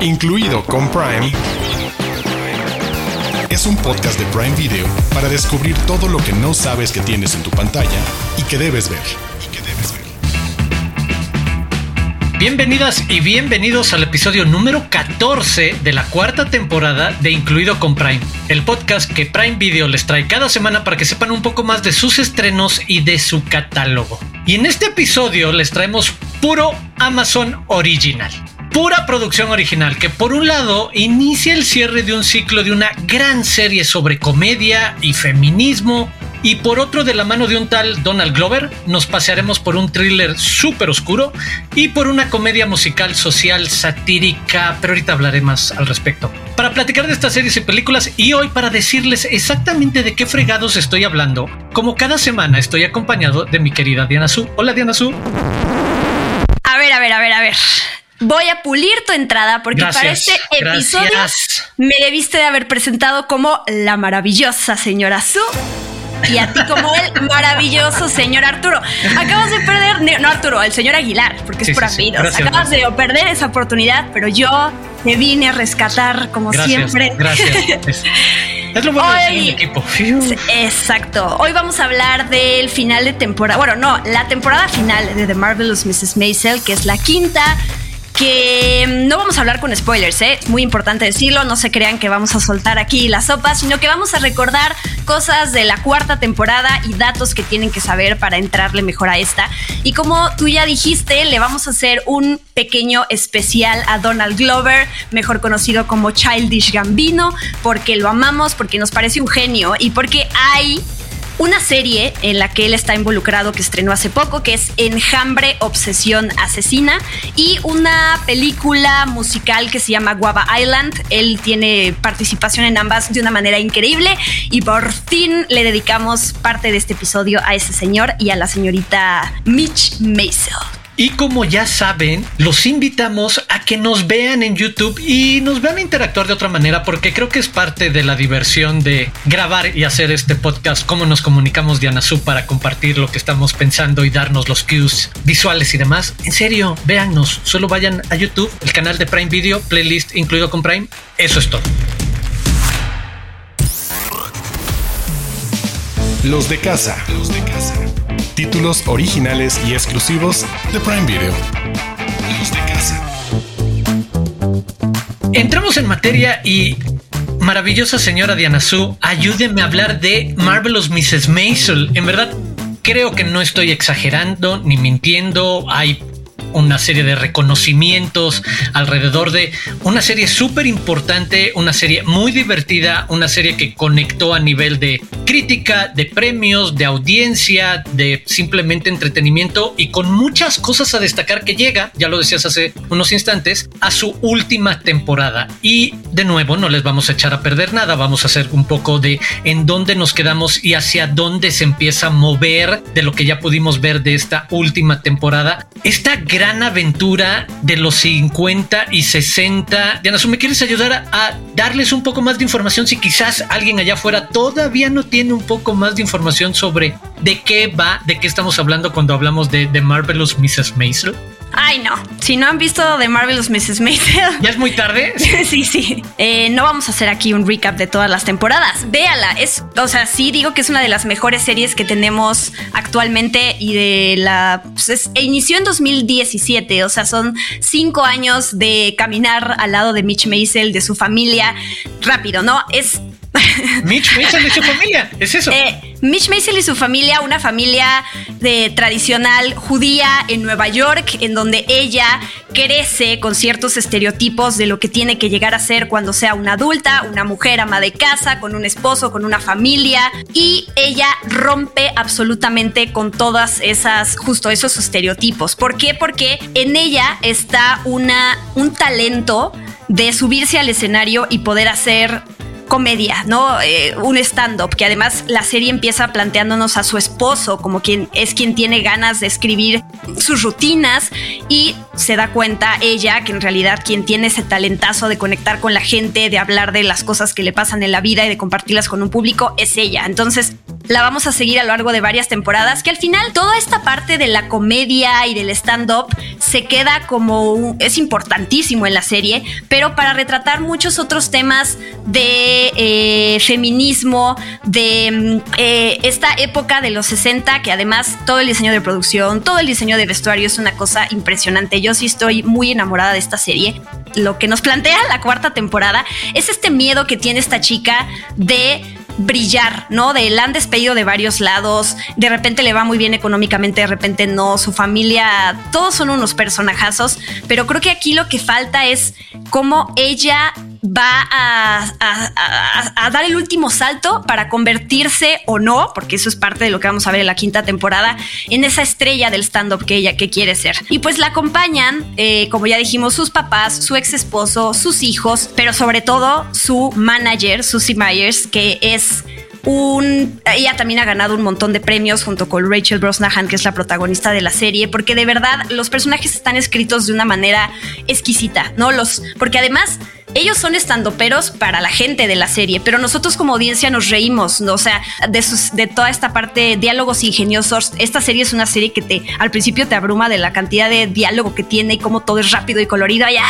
incluido con Prime, es un podcast de Prime Video para descubrir todo lo que no sabes que tienes en tu pantalla y que debes ver. Bienvenidas y bienvenidos al episodio número 14 de la cuarta temporada de Incluido con Prime, el podcast que Prime Video les trae cada semana para que sepan un poco más de sus estrenos y de su catálogo. Y en este episodio les traemos puro Amazon Original pura producción original que por un lado inicia el cierre de un ciclo de una gran serie sobre comedia y feminismo y por otro de la mano de un tal Donald Glover nos pasearemos por un thriller súper oscuro y por una comedia musical social satírica, pero ahorita hablaré más al respecto. Para platicar de estas series y películas y hoy para decirles exactamente de qué fregados estoy hablando, como cada semana estoy acompañado de mi querida Diana Su. Hola Diana Su. A ver, a ver, a ver, a ver voy a pulir tu entrada porque para este episodio me debiste de haber presentado como la maravillosa señora Su y a ti como el maravilloso señor Arturo. Acabas de perder, no Arturo, el señor Aguilar, porque es por apellidos. Acabas de perder esa oportunidad, pero yo te vine a rescatar como siempre. Gracias. Es lo bueno Hoy, de equipo. Exacto. Hoy vamos a hablar del final de temporada. Bueno, no, la temporada final de The Marvelous Mrs. Maisel, que es la quinta que no vamos a hablar con spoilers, ¿eh? es muy importante decirlo, no se crean que vamos a soltar aquí la sopa, sino que vamos a recordar cosas de la cuarta temporada y datos que tienen que saber para entrarle mejor a esta. Y como tú ya dijiste, le vamos a hacer un pequeño especial a Donald Glover, mejor conocido como Childish Gambino, porque lo amamos, porque nos parece un genio y porque hay una serie en la que él está involucrado que estrenó hace poco, que es Enjambre, Obsesión Asesina, y una película musical que se llama Guava Island. Él tiene participación en ambas de una manera increíble y por fin le dedicamos parte de este episodio a ese señor y a la señorita Mitch Maisel. Y como ya saben, los invitamos a que nos vean en YouTube y nos vean interactuar de otra manera, porque creo que es parte de la diversión de grabar y hacer este podcast, cómo nos comunicamos Diana Su para compartir lo que estamos pensando y darnos los cues visuales y demás. En serio, véannos, solo vayan a YouTube, el canal de Prime Video, playlist incluido con Prime. Eso es todo. Los de casa. Los de casa títulos originales y exclusivos de Prime Video. Los de casa. Entramos en materia y maravillosa señora Diana Su, ayúdeme a hablar de Marvelous Mrs. Maisel. En verdad, creo que no estoy exagerando ni mintiendo. Hay una serie de reconocimientos alrededor de una serie súper importante, una serie muy divertida, una serie que conectó a nivel de crítica, de premios, de audiencia, de simplemente entretenimiento y con muchas cosas a destacar que llega, ya lo decías hace unos instantes, a su última temporada. Y de nuevo, no les vamos a echar a perder nada, vamos a hacer un poco de en dónde nos quedamos y hacia dónde se empieza a mover de lo que ya pudimos ver de esta última temporada. Esta aventura de los 50 y 60. Diana, ¿me quieres ayudar a, darles un poco más de información si quizás alguien allá afuera todavía no tiene un poco más de información sobre de qué va, de qué estamos hablando cuando hablamos de, de Marvelous Mrs. Maisel? Ay, no. Si no han visto The Marvelous Mrs. Maisel. ¿Ya es muy tarde? sí, sí. Eh, no vamos a hacer aquí un recap de todas las temporadas. Véala. Es, o sea, sí digo que es una de las mejores series que tenemos actualmente y de la. Pues e inició en 2017. O sea, son cinco años de caminar al lado de Mitch Maisel, de su familia. Rápido, ¿no? Es Mitch Maisel y su familia, es eso. Eh, Mitch Maisel y su familia, una familia de tradicional judía en Nueva York, en donde ella crece con ciertos estereotipos de lo que tiene que llegar a ser cuando sea una adulta, una mujer ama de casa, con un esposo, con una familia, y ella rompe absolutamente con todas esas, justo esos estereotipos. ¿Por qué? Porque en ella está una, un talento de subirse al escenario y poder hacer comedia, ¿no? Eh, un stand-up, que además la serie empieza planteándonos a su esposo como quien es quien tiene ganas de escribir sus rutinas y se da cuenta ella que en realidad quien tiene ese talentazo de conectar con la gente, de hablar de las cosas que le pasan en la vida y de compartirlas con un público es ella. Entonces, la vamos a seguir a lo largo de varias temporadas, que al final toda esta parte de la comedia y del stand-up se queda como es importantísimo en la serie, pero para retratar muchos otros temas de eh, feminismo, de mm, eh, esta época de los 60, que además todo el diseño de producción, todo el diseño de vestuario es una cosa impresionante. Yo sí estoy muy enamorada de esta serie. Lo que nos plantea la cuarta temporada es este miedo que tiene esta chica de brillar, ¿no? De la han despedido de varios lados, de repente le va muy bien económicamente, de repente no, su familia, todos son unos personajazos, pero creo que aquí lo que falta es cómo ella va a, dar el último salto para convertirse o no, porque eso es parte de lo que vamos a ver en la quinta temporada, en esa estrella del stand-up que ella que quiere ser. Y pues la acompañan, eh, como ya dijimos, sus papás, su ex esposo, sus hijos, pero sobre todo su manager, Susie Myers, que es un, ella también ha ganado un montón de premios junto con Rachel Brosnahan, que es la protagonista de la serie, porque de verdad los personajes están escritos de una manera exquisita, ¿no? Los, porque además ellos son estandoperos para la gente de la serie, pero nosotros como audiencia nos reímos, ¿no? o sea, de, sus, de toda esta parte, diálogos ingeniosos. Esta serie es una serie que te, al principio te abruma de la cantidad de diálogo que tiene y cómo todo es rápido y colorido. ¡Ya!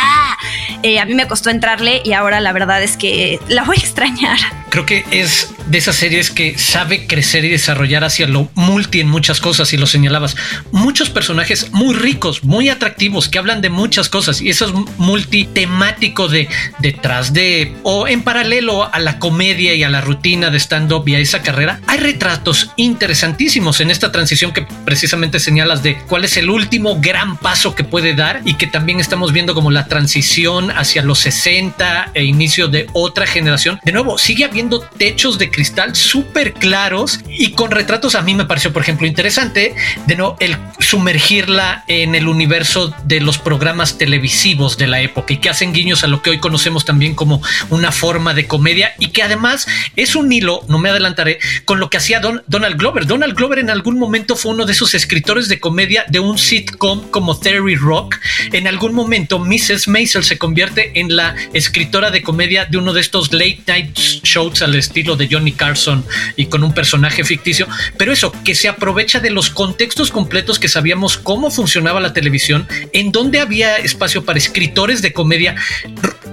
Eh, a mí me costó entrarle y ahora la verdad es que la voy a extrañar. Creo que es de esas series que sabe crecer y desarrollar hacia lo multi en muchas cosas y lo señalabas. Muchos personajes muy ricos, muy atractivos, que hablan de muchas cosas y eso es multitemático de detrás de o en paralelo a la comedia y a la rutina de stand-up y a esa carrera, hay retratos interesantísimos en esta transición que precisamente señalas de cuál es el último gran paso que puede dar y que también estamos viendo como la transición hacia los 60 e inicio de otra generación. De nuevo, sigue habiendo techos de cristal súper claros y con retratos a mí me pareció, por ejemplo, interesante de nuevo el sumergirla en el universo de los programas televisivos de la época y que hacen guiños a lo que hoy conocemos conocemos también como una forma de comedia y que además es un hilo, no me adelantaré, con lo que hacía Donald Glover. Donald Glover en algún momento fue uno de esos escritores de comedia de un sitcom como Theory Rock. En algún momento Mrs. Maisel se convierte en la escritora de comedia de uno de estos late night shows al estilo de Johnny Carson y con un personaje ficticio. Pero eso, que se aprovecha de los contextos completos que sabíamos cómo funcionaba la televisión, en donde había espacio para escritores de comedia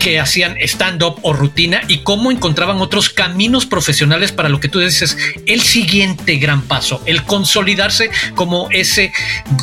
que hacían stand-up o rutina y cómo encontraban otros caminos profesionales para lo que tú dices, el siguiente gran paso, el consolidarse como ese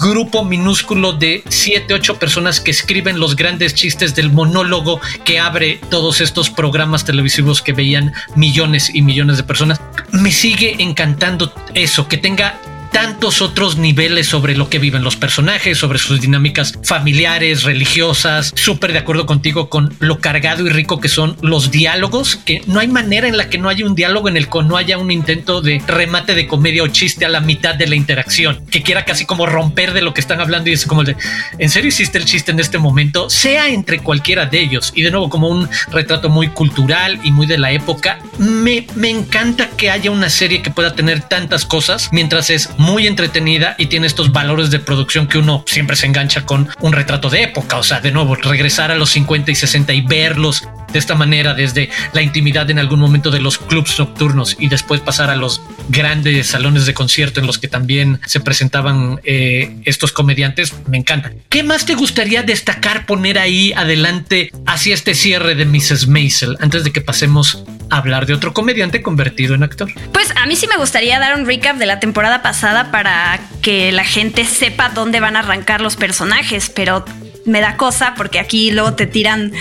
grupo minúsculo de siete, ocho personas que escriben los grandes chistes del monólogo que abre todos estos programas televisivos que veían millones y millones de personas. Me sigue encantando eso, que tenga tantos otros niveles sobre lo que viven los personajes, sobre sus dinámicas familiares, religiosas. Súper de acuerdo contigo con lo cargado y rico que son los diálogos, que no hay manera en la que no haya un diálogo en el que no haya un intento de remate de comedia o chiste a la mitad de la interacción, que quiera casi como romper de lo que están hablando y es como de, ¿en serio hiciste el chiste en este momento? Sea entre cualquiera de ellos. Y de nuevo, como un retrato muy cultural y muy de la época, me, me encanta que haya una serie que pueda tener tantas cosas mientras es muy entretenida y tiene estos valores de producción que uno siempre se engancha con un retrato de época. O sea, de nuevo, regresar a los 50 y 60 y verlos de esta manera desde la intimidad en algún momento de los clubs nocturnos y después pasar a los grandes salones de concierto en los que también se presentaban eh, estos comediantes, me encanta. ¿Qué más te gustaría destacar, poner ahí adelante hacia este cierre de Mrs. Maisel antes de que pasemos a hablar de otro comediante convertido en actor? Pues a mí sí me gustaría dar un recap de la temporada pasada para que la gente sepa dónde van a arrancar los personajes, pero me da cosa porque aquí luego te tiran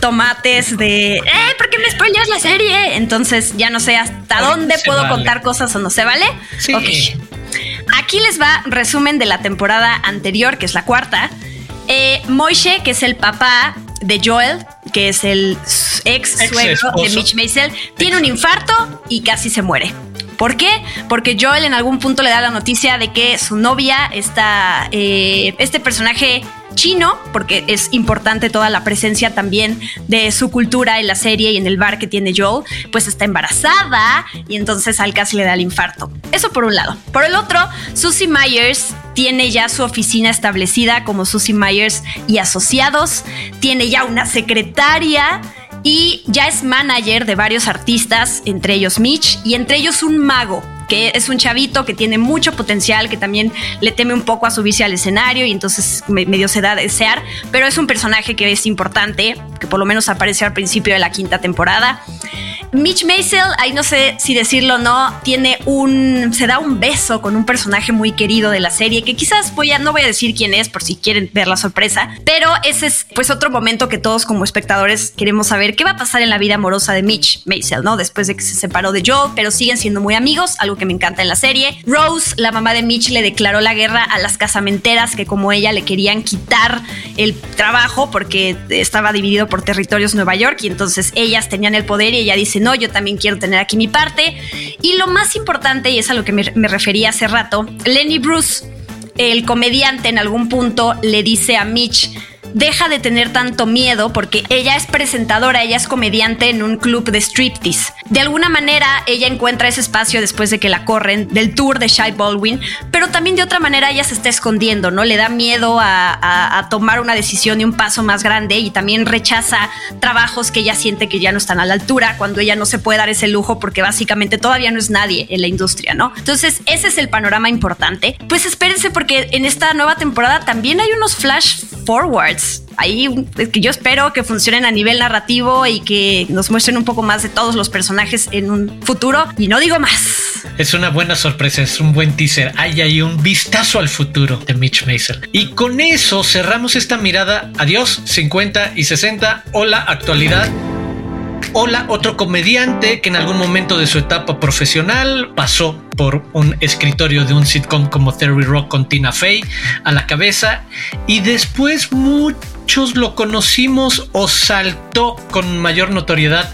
tomates de, ¡eh! ¿Por qué me spoileas la serie? Entonces ya no sé hasta dónde puedo contar cosas o no se vale. Sí. Aquí les va resumen de la temporada anterior, que es la cuarta. Eh, Moishe, que es el papá de Joel, que es el ex suegro de Mitch Maisel, tiene un infarto y casi se muere. ¿Por qué? Porque Joel en algún punto le da la noticia de que su novia está, eh, este personaje chino, porque es importante toda la presencia también de su cultura en la serie y en el bar que tiene Joel, pues está embarazada y entonces al casi le da el infarto. Eso por un lado. Por el otro, Susie Myers tiene ya su oficina establecida como Susie Myers y asociados, tiene ya una secretaria y ya es manager de varios artistas, entre ellos Mitch y entre ellos un mago que es un chavito que tiene mucho potencial, que también le teme un poco a subirse al escenario y entonces medio se da a desear, pero es un personaje que es importante, que por lo menos aparece al principio de la quinta temporada. Mitch Maisel, ahí no sé si decirlo o no, tiene un. se da un beso con un personaje muy querido de la serie, que quizás voy a, no voy a decir quién es por si quieren ver la sorpresa, pero ese es pues otro momento que todos como espectadores queremos saber qué va a pasar en la vida amorosa de Mitch Maisel, ¿no? Después de que se separó de Joel, pero siguen siendo muy amigos, algo que me encanta en la serie. Rose, la mamá de Mitch, le declaró la guerra a las casamenteras que como ella le querían quitar el trabajo porque estaba dividido por territorios Nueva York y entonces ellas tenían el poder y ella dice, no, yo también quiero tener aquí mi parte. Y lo más importante, y es a lo que me, me refería hace rato, Lenny Bruce, el comediante en algún punto le dice a Mitch, deja de tener tanto miedo porque ella es presentadora, ella es comediante en un club de striptease. De alguna manera ella encuentra ese espacio después de que la corren del tour de Shy Baldwin, pero también de otra manera ella se está escondiendo, ¿no? Le da miedo a, tomar una decisión y un paso más grande y también rechaza trabajos que ella siente que ya no están a la altura cuando ella no se puede dar ese lujo porque básicamente todavía no es nadie en la industria, ¿no? Entonces ese es el panorama importante. Pues espérense porque en esta nueva temporada también hay unos flash forwards Ahí que yo espero que funcionen a nivel narrativo y que nos muestren un poco más de todos los personajes en un futuro. Y no digo más. Es una buena sorpresa, es un buen teaser. Hay ahí un vistazo al futuro de Mitch Mason. Y con eso cerramos esta mirada. Adiós, 50 y 60. Hola, actualidad. Hola, otro comediante que en algún momento de su etapa profesional pasó por un escritorio de un sitcom como Theory Rock con Tina Fey a la cabeza y después muchos lo conocimos o saltó con mayor notoriedad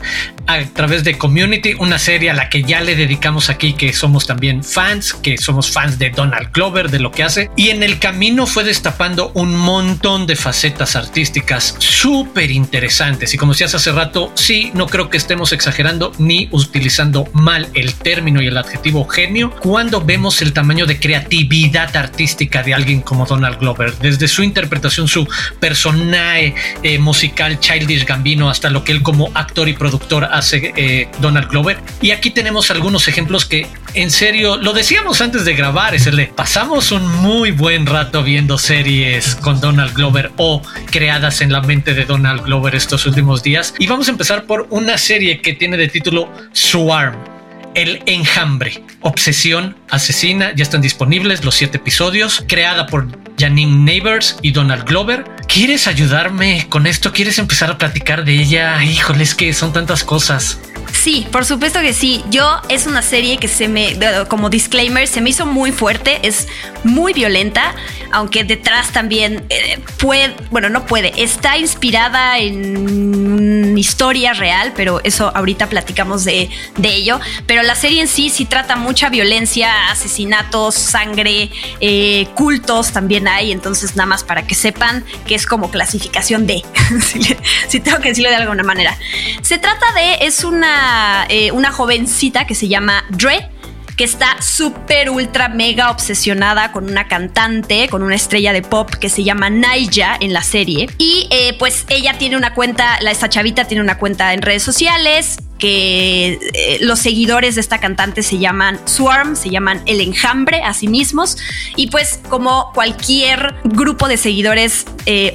a través de Community, una serie a la que ya le dedicamos aquí, que somos también fans, que somos fans de Donald Glover, de lo que hace, y en el camino fue destapando un montón de facetas artísticas súper interesantes. Y como decías hace rato, sí, no creo que estemos exagerando ni utilizando mal el término y el adjetivo genio cuando vemos el tamaño de creatividad artística de alguien como Donald Glover, desde su interpretación, su personaje eh, musical Childish Gambino, hasta lo que él como actor y productor hace eh, Donald Glover. Y aquí tenemos algunos ejemplos que en serio, lo decíamos antes de grabar, es el pasamos un muy buen rato viendo series con Donald Glover o creadas en la mente de Donald Glover estos últimos días. Y vamos a empezar por una serie que tiene de título Swarm. El Enjambre, Obsesión Asesina, ya están disponibles los siete episodios, creada por Janine Neighbors y Donald Glover. ¿Quieres ayudarme con esto? ¿Quieres empezar a platicar de ella? Híjole, es que son tantas cosas. Sí, por supuesto que sí. Yo es una serie que se me, como disclaimer, se me hizo muy fuerte, es muy violenta, aunque detrás también eh, puede, bueno, no puede, está inspirada en historia real, pero eso ahorita platicamos de, de ello. Pero la serie en sí sí trata mucha violencia, asesinatos, sangre, eh, cultos también hay, entonces nada más para que sepan que es como clasificación D, si, si tengo que decirlo de alguna manera. Se trata de, es una eh, una, jovencita que se llama Dre que está súper, ultra, mega obsesionada con una cantante, con una estrella de pop que se llama Naija en la serie. Y eh, pues ella tiene una cuenta, la, esta chavita tiene una cuenta en redes sociales que eh, los seguidores de esta cantante se llaman Swarm, se llaman El Enjambre a sí mismos. Y pues como cualquier grupo de seguidores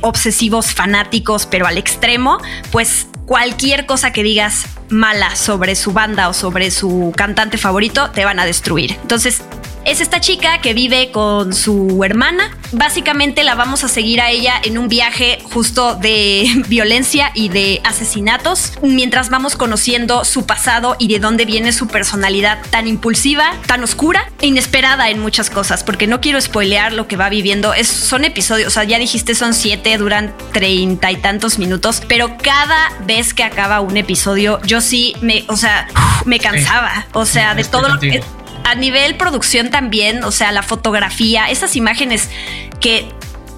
obsesivos, fanáticos, pero al extremo, pues cualquier cosa que digas mala sobre su banda o sobre su cantante favorito, te van a destruir. Entonces, es esta chica que vive con su hermana. Básicamente la vamos a seguir a ella en un viaje justo de violencia y de asesinatos, mientras vamos conociendo su pasado y de dónde viene su personalidad tan impulsiva, tan oscura e inesperada en muchas cosas, porque no quiero spoilear lo que va viviendo. Es, son episodios, o sea, ya dijiste son siete, duran treinta y tantos minutos, pero cada vez que acaba un episodio, yo sí me, o sea, me cansaba, o sea, de todo lo que a nivel producción también, o sea, la fotografía, esas imágenes que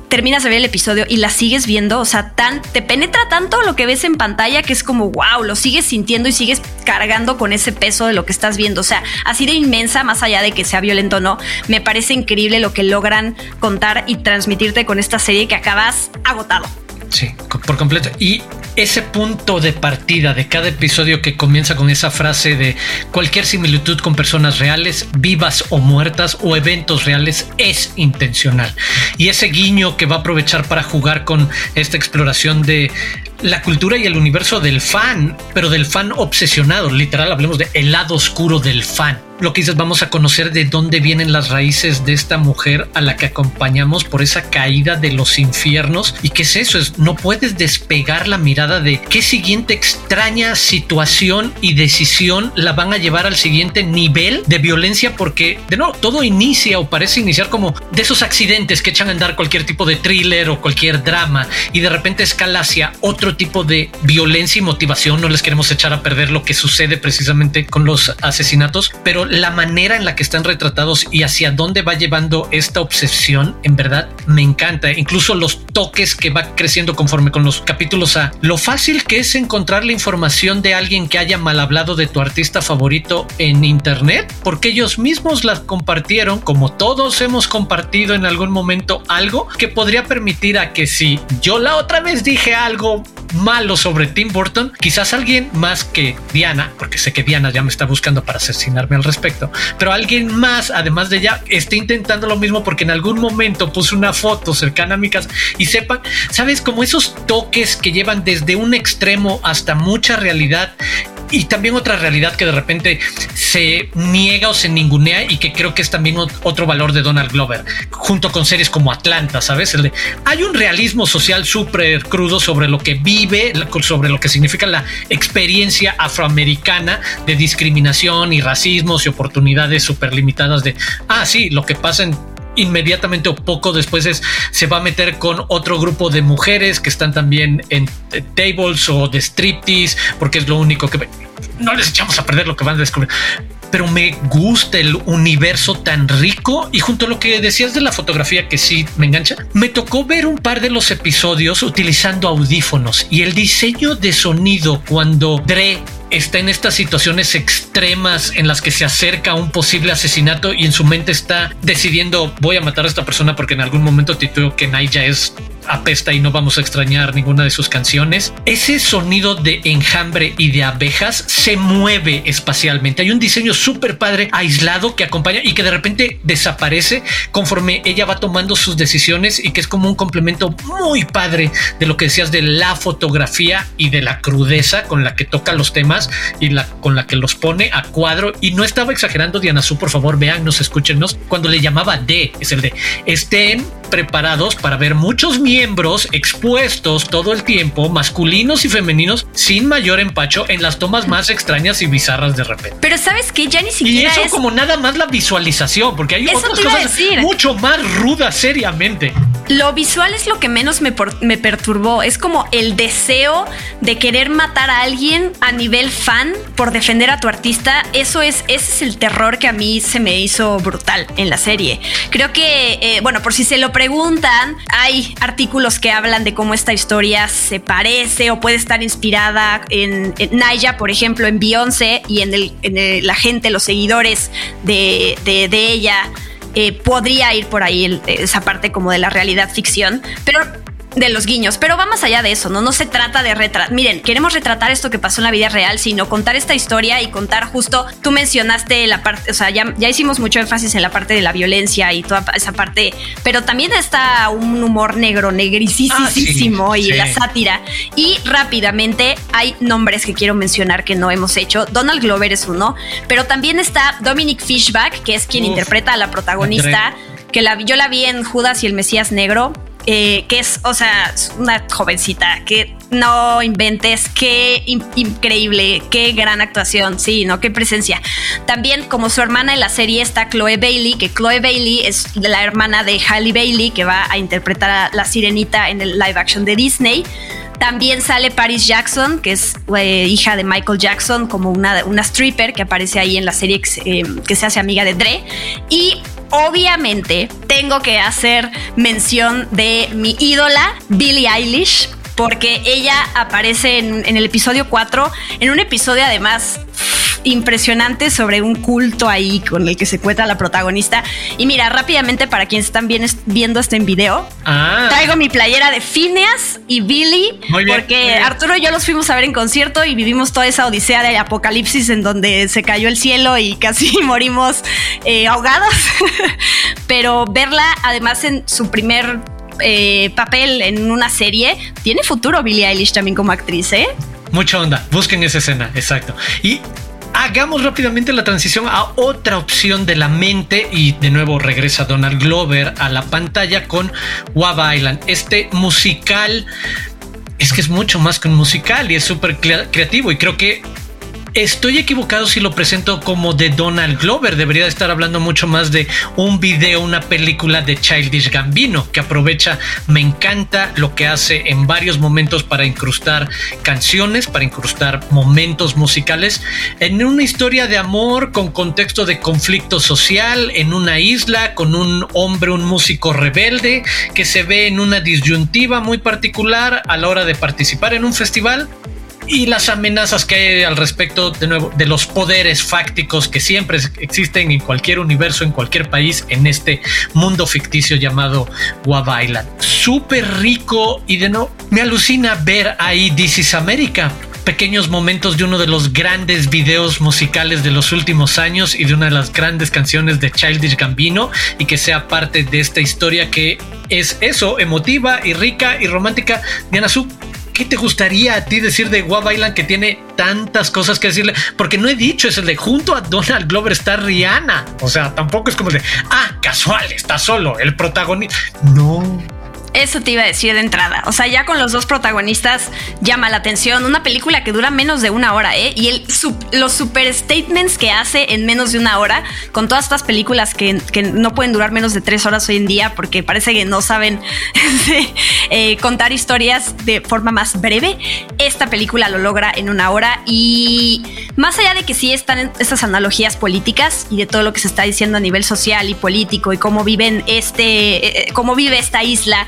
terminas de ver el episodio y las sigues viendo, o sea, tan, te penetra tanto lo que ves en pantalla que es como, wow, lo sigues sintiendo y sigues cargando con ese peso de lo que estás viendo. O sea, así de inmensa, más allá de que sea violento o no, me parece increíble lo que logran contar y transmitirte con esta serie que acabas agotado. Sí, por completo. Y ese punto de partida de cada episodio que comienza con esa frase de cualquier similitud con personas reales, vivas o muertas o eventos reales es intencional. Y ese guiño que va a aprovechar para jugar con esta exploración de la cultura y el universo del fan, pero del fan obsesionado, literal, hablemos de el lado oscuro del fan lo que dices, vamos a conocer de dónde vienen las raíces de esta mujer a la que acompañamos por esa caída de los infiernos. ¿Y qué es eso? Es, no puedes despegar la mirada de qué siguiente extraña situación y decisión la van a llevar al siguiente nivel de violencia porque, de nuevo, todo inicia o parece iniciar como de esos accidentes que echan a andar cualquier tipo de thriller o cualquier drama y de repente escala hacia otro tipo de violencia y motivación. No les queremos echar a perder lo que sucede precisamente con los asesinatos, pero la manera en la que están retratados y hacia dónde va llevando esta obsesión, en verdad me encanta. Incluso los toques que va creciendo conforme con los capítulos a lo fácil que es encontrar la información de alguien que haya mal hablado de tu artista favorito en internet, porque ellos mismos la compartieron, como todos hemos compartido en algún momento algo que podría permitir a que si yo la otra vez dije algo malo sobre Tim Burton, quizás alguien más que Diana, porque sé que Diana ya me está buscando para asesinarme al respecto, pero alguien más, además de ella, esté intentando lo mismo porque en algún momento puse una foto cercana a mi casa y sepan, sabes, como esos toques que llevan desde un extremo hasta mucha realidad y también otra realidad que de repente se niega o se ningunea y que creo que es también otro valor de Donald Glover, junto con series como Atlanta, ¿sabes? Hay un realismo social súper crudo sobre lo que vive, sobre lo que significa la experiencia afroamericana de discriminación y racismos y oportunidades súper limitadas de, ah, sí, lo que pasa en inmediatamente o poco después es, se va a meter con otro grupo de mujeres que están también en tables o de striptease, porque es lo único que no les echamos a perder lo que van a descubrir. Pero me gusta el universo tan rico y junto a lo que decías de la fotografía que sí me engancha, me tocó ver un par de los episodios utilizando audífonos y el diseño de sonido cuando Dre está en estas situaciones extremas en las que se acerca a un posible asesinato y en su mente está decidiendo voy a matar a esta persona porque en algún momento tituló que Naya es apesta y no vamos a extrañar ninguna de sus canciones. Ese sonido de enjambre y de abejas se mueve espacialmente. Hay un diseño súper padre aislado que acompaña y que de repente desaparece conforme ella va tomando sus decisiones y que es como un complemento muy padre de lo que decías de la fotografía y de la crudeza con la que toca los temas y con la que los pone a cuadro. Y no estaba exagerando, Diana Su, por favor, veannos, escúchenos. Cuando le llamaba D, es el de estén preparados para ver muchos miembros expuestos todo el tiempo, masculinos y femeninos, sin mayor empacho en las tomas más extrañas y bizarras de repente. Pero sabes que ya ni siquiera. Y eso como nada más la visualización, porque hay otras cosas mucho más rudas seriamente. Lo visual es lo que menos me, me perturbó. Es como el deseo de querer matar a alguien a nivel fan por defender a tu artista. Eso es, ese es el terror que a mí se me hizo brutal en la serie. Creo que, eh, bueno, por si se lo preguntan, hay artículos que hablan de cómo esta historia se parece o puede estar inspirada en, Naya, por ejemplo, en Beyoncé y en, la gente, los seguidores de ella eh, podría ir por ahí esa parte como de la realidad ficción, pero de los guiños, pero va más allá de eso, ¿no? No se trata de retratar. Miren, queremos retratar esto que pasó en la vida real, sino contar esta historia y contar justo, tú mencionaste la parte, o sea, ya, ya hicimos mucho énfasis en la parte de la violencia y toda esa parte, pero también está un humor negro, negricisísimo ah, y la sátira. Y rápidamente hay nombres que quiero mencionar que no hemos hecho. Donald Glover es uno, pero también está Dominic Fishback, que es quien interpreta a la protagonista. Que la, yo la vi en Judas y el Mesías Negro eh, que es, o sea, una jovencita que no inventes, qué increíble, qué gran actuación, sí, ¿no? Qué presencia. También como su hermana en la serie está Chloe Bailey, que Chloe Bailey es la hermana de Halle Bailey, que va a interpretar a la sirenita en el live action de Disney. También sale Paris Jackson, que es eh, hija de Michael Jackson, como una, una stripper que aparece ahí en la serie eh, que se hace amiga de Dre. Y obviamente tengo que hacer mención de mi ídola, Billie Eilish, porque ella aparece en, el episodio 4, en un episodio además impresionante sobre un culto ahí con el que se cuenta la protagonista. Y mira, rápidamente para quienes están viendo este en video, ah. traigo mi playera de Phineas y Billy, porque Arturo y yo los fuimos a ver en concierto y vivimos toda esa odisea de apocalipsis en donde se cayó el cielo y casi morimos eh, ahogados. Pero verla además en su primer eh, papel en una serie, tiene futuro Billie Eilish también como actriz, ¿eh? Mucha onda, busquen esa escena, exacto. Y hagamos rápidamente la transición a otra opción de la mente y de nuevo regresa Donald Glover a la pantalla con Wab Island, este musical. Es que es mucho más que un musical y es súper creativo y creo que Estoy equivocado si lo presento como de Donald Glover. Debería estar hablando mucho más de un video, una película de Childish Gambino, que aprovecha, me encanta lo que hace en varios momentos para incrustar canciones, para incrustar momentos musicales en una historia de amor con contexto de conflicto social en una isla con un hombre, un músico rebelde que se ve en una disyuntiva muy particular a la hora de participar en un festival y las amenazas que hay al respecto de nuevo de los poderes fácticos que siempre existen en cualquier universo, en cualquier país, en este mundo ficticio llamado Island. Súper rico y de no me alucina ver ahí This is America. Pequeños momentos de uno de los grandes videos musicales de los últimos años y de una de las grandes canciones de Childish Gambino y que sea parte de esta historia que es eso, emotiva y rica y romántica. Diana Su, ¿qué te gustaría a ti decir de Island que tiene tantas cosas que decirle? Porque no he dicho, es el de junto a Donald Glover está Rihanna. O sea, tampoco es como de, ah, casual, está solo, el protagonista. No. Eso te iba a decir de entrada. O sea, ya con los dos protagonistas llama la atención. Una película que dura menos de una hora, ¿eh? Y el, los super statements que hace en menos de una hora, con todas estas películas que, no pueden durar menos de tres horas hoy en día, porque parece que no saben eh, contar historias de forma más breve. Esta película lo logra en una hora. Y más allá de que sí están estas analogías políticas y de todo lo que se está diciendo a nivel social y político y cómo viven este, eh, cómo vive esta isla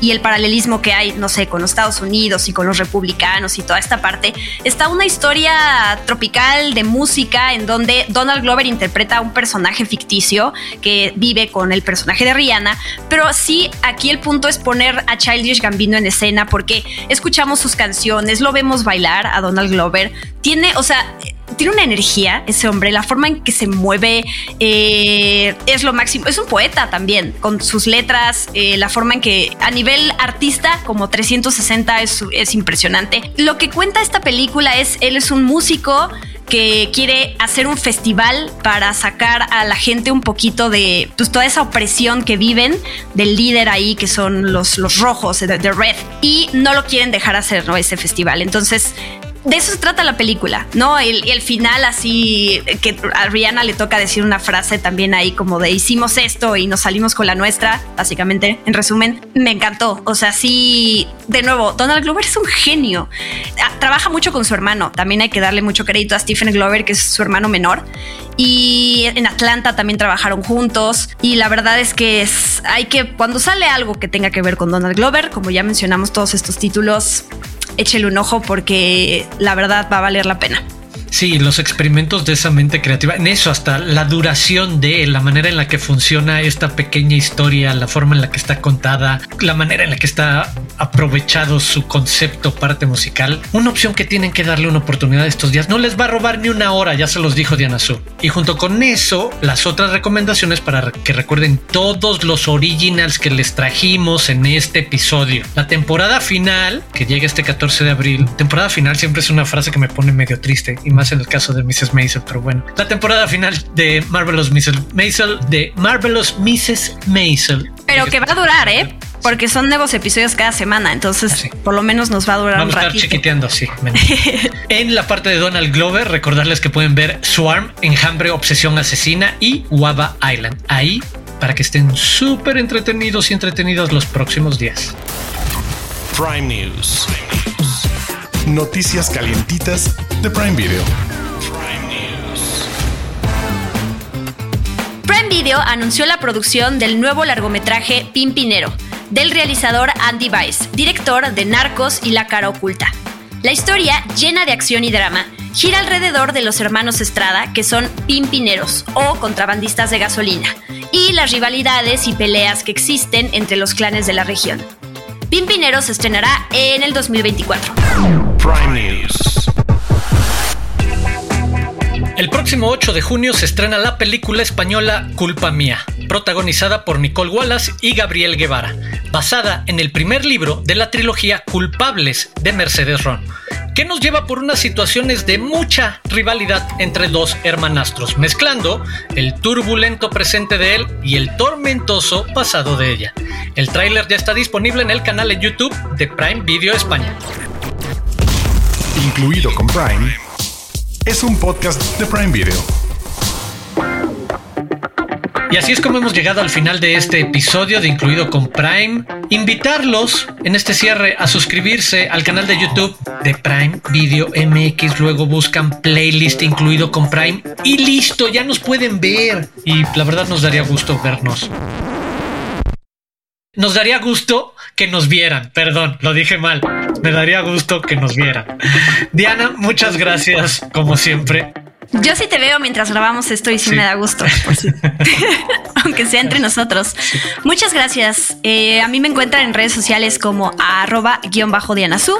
y el paralelismo que hay, no sé, con los Estados Unidos y con los republicanos y toda esta parte, está una historia tropical de música en donde Donald Glover interpreta a un personaje ficticio que vive con el personaje de Rihanna, pero sí aquí el punto es poner a Childish Gambino en escena porque escuchamos sus canciones, lo vemos bailar a Donald Glover, tiene, o sea, tiene una energía ese hombre, la forma en que se mueve eh, es lo máximo. Es un poeta también, con sus letras, eh, la forma en que a nivel artista, como 360, es, es impresionante. Lo que cuenta esta película es, él es un músico que quiere hacer un festival para sacar a la gente un poquito de pues, toda esa opresión que viven del líder ahí, que son los, los rojos, de, Red, y no lo quieren dejar hacer ¿no? ese festival. Entonces de eso se trata la película, ¿no? El, el, final así, que a Rihanna le toca decir una frase también ahí como de hicimos esto y nos salimos con la nuestra, básicamente, en resumen, me encantó. O sea, sí, de nuevo, Donald Glover es un genio. Ah, trabaja mucho con su hermano, también hay que darle mucho crédito a Stephen Glover, que es su hermano menor. Y en Atlanta también trabajaron juntos. Y la verdad es que es, hay que, cuando sale algo que tenga que ver con Donald Glover, como ya mencionamos todos estos títulos, échele un ojo porque la verdad va a valer la pena. Sí, los experimentos de esa mente creativa, en eso hasta la duración de la manera en la que funciona esta pequeña historia, la forma en la que está contada, la manera en la que está aprovechado su concepto parte musical, una opción que tienen que darle una oportunidad estos días. No les va a robar ni una hora, ya se los dijo Diana Su. Y junto con eso, las otras recomendaciones para que recuerden todos los originals que les trajimos en este episodio. La temporada final, que llega este 14 de abril, temporada final siempre es una frase que me pone medio triste más en el caso de Mrs. Maisel, pero bueno. La temporada final de Marvelous Mrs. Maisel, de Marvelous Mrs. Maisel. Pero que va a durar, ¿eh? Porque son nuevos episodios cada semana, entonces ah, por lo menos nos va a durar Vamos a estar chiquiteando, sí. en la parte de Donald Glover, recordarles que pueden ver Swarm, Enjambre, Obsesión Asesina y Waba Island. Ahí para que estén súper entretenidos y entretenidos los próximos días. Prime News. Noticias calientitas de Prime Video. Prime Video anunció la producción del nuevo largometraje Pimpinero, del realizador Andy Weiss, director de Narcos y La cara oculta. La historia, llena de acción y drama, gira alrededor de los hermanos Estrada, que son pimpineros o contrabandistas de gasolina, y las rivalidades y peleas que existen entre los clanes de la región. Pimpinero se estrenará en el 2024. Prime News. El próximo 8 de junio se estrena la película española Culpa Mía, protagonizada por Nicole Wallace y Gabriel Guevara, basada en el primer libro de la trilogía Culpables de Mercedes Ron, que nos lleva por unas situaciones de mucha rivalidad entre dos hermanastros, mezclando el turbulento presente de él y el tormentoso pasado de ella. El tráiler ya está disponible en el canal de YouTube de Prime Video España. Incluido con Prime, es un podcast de Prime Video. Y así es como hemos llegado al final de este episodio de Incluido con Prime. Invitarlos en este cierre a suscribirse al canal de YouTube de Prime Video MX. Luego buscan playlist Incluido con Prime y listo, ya nos pueden ver. Y la verdad nos daría gusto vernos. Nos daría gusto que nos vieran, perdón, lo dije mal. Me daría gusto que nos vieran. Diana, muchas gracias, como siempre. Yo sí te veo mientras grabamos esto y sí, Sí. me da gusto. Aunque sea entre nosotros. Muchas gracias. Eh, a mí me encuentran en redes sociales como arroba guion bajo Dianazú.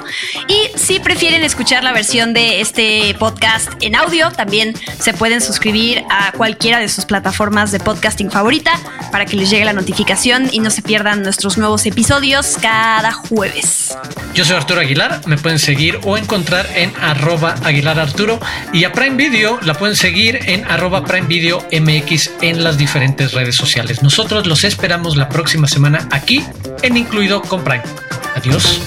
Y si prefieren escuchar la versión de este podcast en audio, también se pueden suscribir a cualquiera de sus plataformas de podcasting favorita para que les llegue la notificación y no se pierdan nuestros nuevos episodios cada jueves. Yo soy Arturo Aguilar, me pueden seguir o encontrar en arroba Aguilar Arturo y a Prime Video la pueden seguir en arroba Prime Video MX en las diferentes redes sociales. Nosotros los esperamos la próxima semana aquí en Incluido con Prime. Adiós.